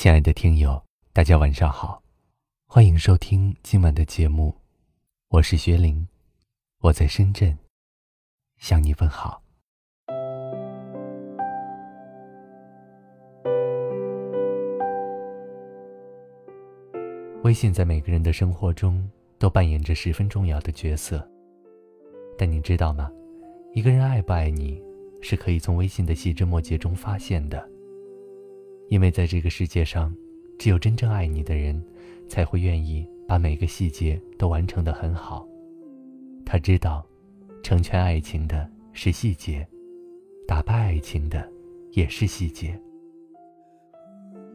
亲爱的听友，大家晚上好，欢迎收听今晚的节目，我是薛玲，我在深圳向你问好。微信在每个人的生活中都扮演着十分重要的角色，但你知道吗？一个人爱不爱你，是可以从微信的细枝末节中发现的。因为在这个世界上，只有真正爱你的人，才会愿意把每个细节都完成的很好。他知道，成全爱情的是细节，打败爱情的也是细节。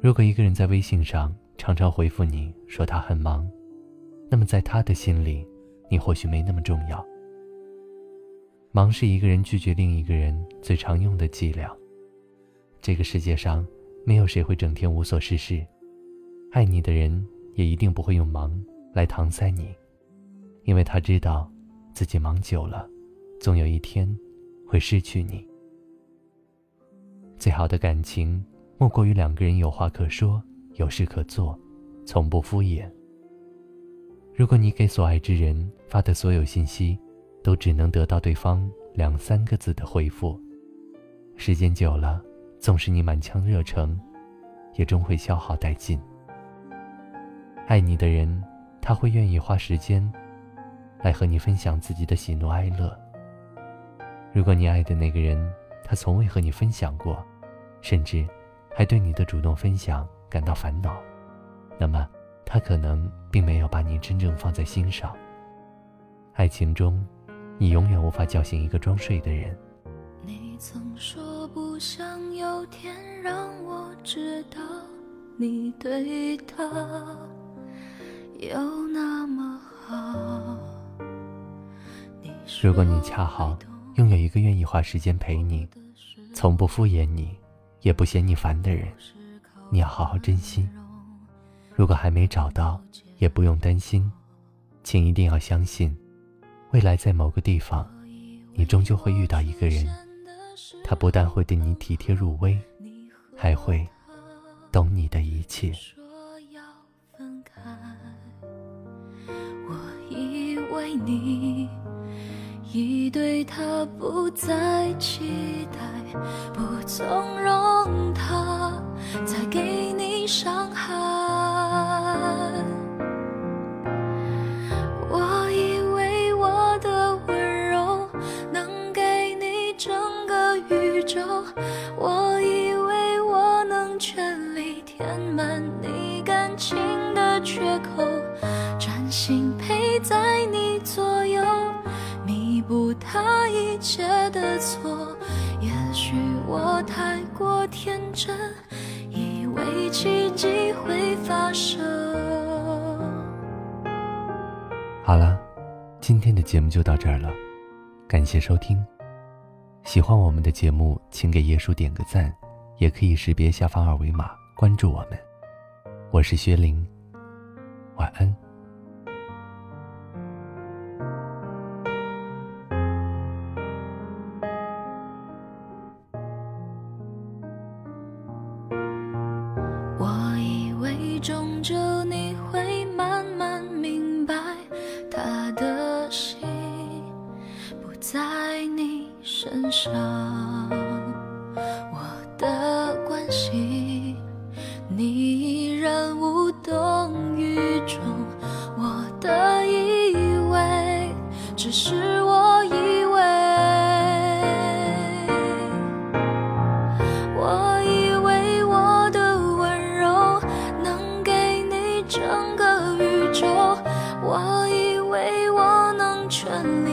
如果一个人在微信上常常回复你说他很忙，那么在他的心里，你或许没那么重要。忙是一个人拒绝另一个人最常用的伎俩。这个世界上。没有谁会整天无所事事，爱你的人也一定不会用忙来搪塞你，因为他知道，自己忙久了，总有一天会失去你。最好的感情，莫过于两个人有话可说，有事可做，从不敷衍。如果你给所爱之人发的所有信息，都只能得到对方两三个字的回复，时间久了。纵使你满腔热诚，也终会消耗殆尽。爱你的人，他会愿意花时间来和你分享自己的喜怒哀乐。如果你爱的那个人，他从未和你分享过，甚至还对你的主动分享感到烦恼，那么他可能并没有把你真正放在心上。爱情中，你永远无法叫醒一个装睡的人。你曾说不想有天让我知道你对他有那么好。如果你恰好拥有一个愿意花时间陪你，从不敷衍你，也不嫌你烦的人，你要好好珍惜。如果还没找到，也不用担心，请一定要相信，未来在某个地方，你终究会遇到一个人。他不但会对你体贴入微，还会懂你的一切。我以为你已对他不再期待，不纵容他再给你伤害。心陪在你左右，弥补他一切的错。也许我太过天真，以为奇迹会发生。好了，今天的节目就到这儿了，感谢收听。喜欢我们的节目，请给叶叔点个赞，也可以识别下方二维码关注我们。我是薛玲，晚安。在你。身上，我的关心，你依然无动于衷。我的以为，只是我以为。我以为我的温柔能给你整个宇宙。我以为我能全力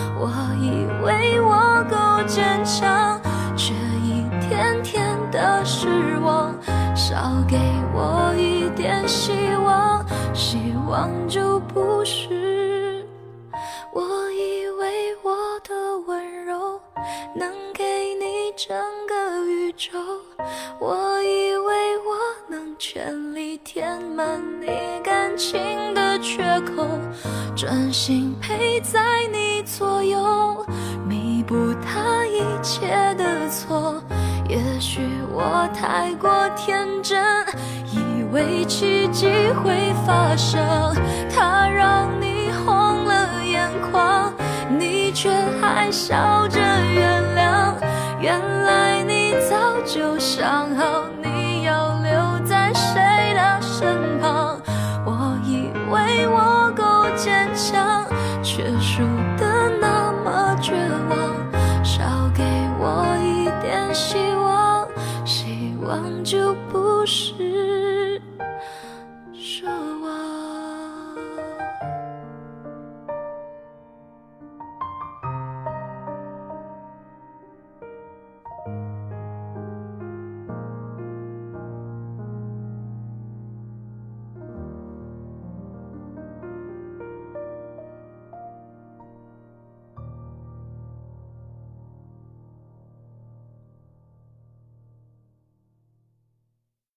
坚强，却一天天的失望。少给我一点希望，希望就不是。我以为我的温柔能给你整个宇宙，我以为我能全力填满你感情的缺口，专心陪在你左右，切的错。也许我太过天真，以为奇迹会发生，他让你红了眼眶，你却还笑着原谅。原来你早就想好你要留在谁的身旁，我以为我够坚强，却输得那么绝望，望，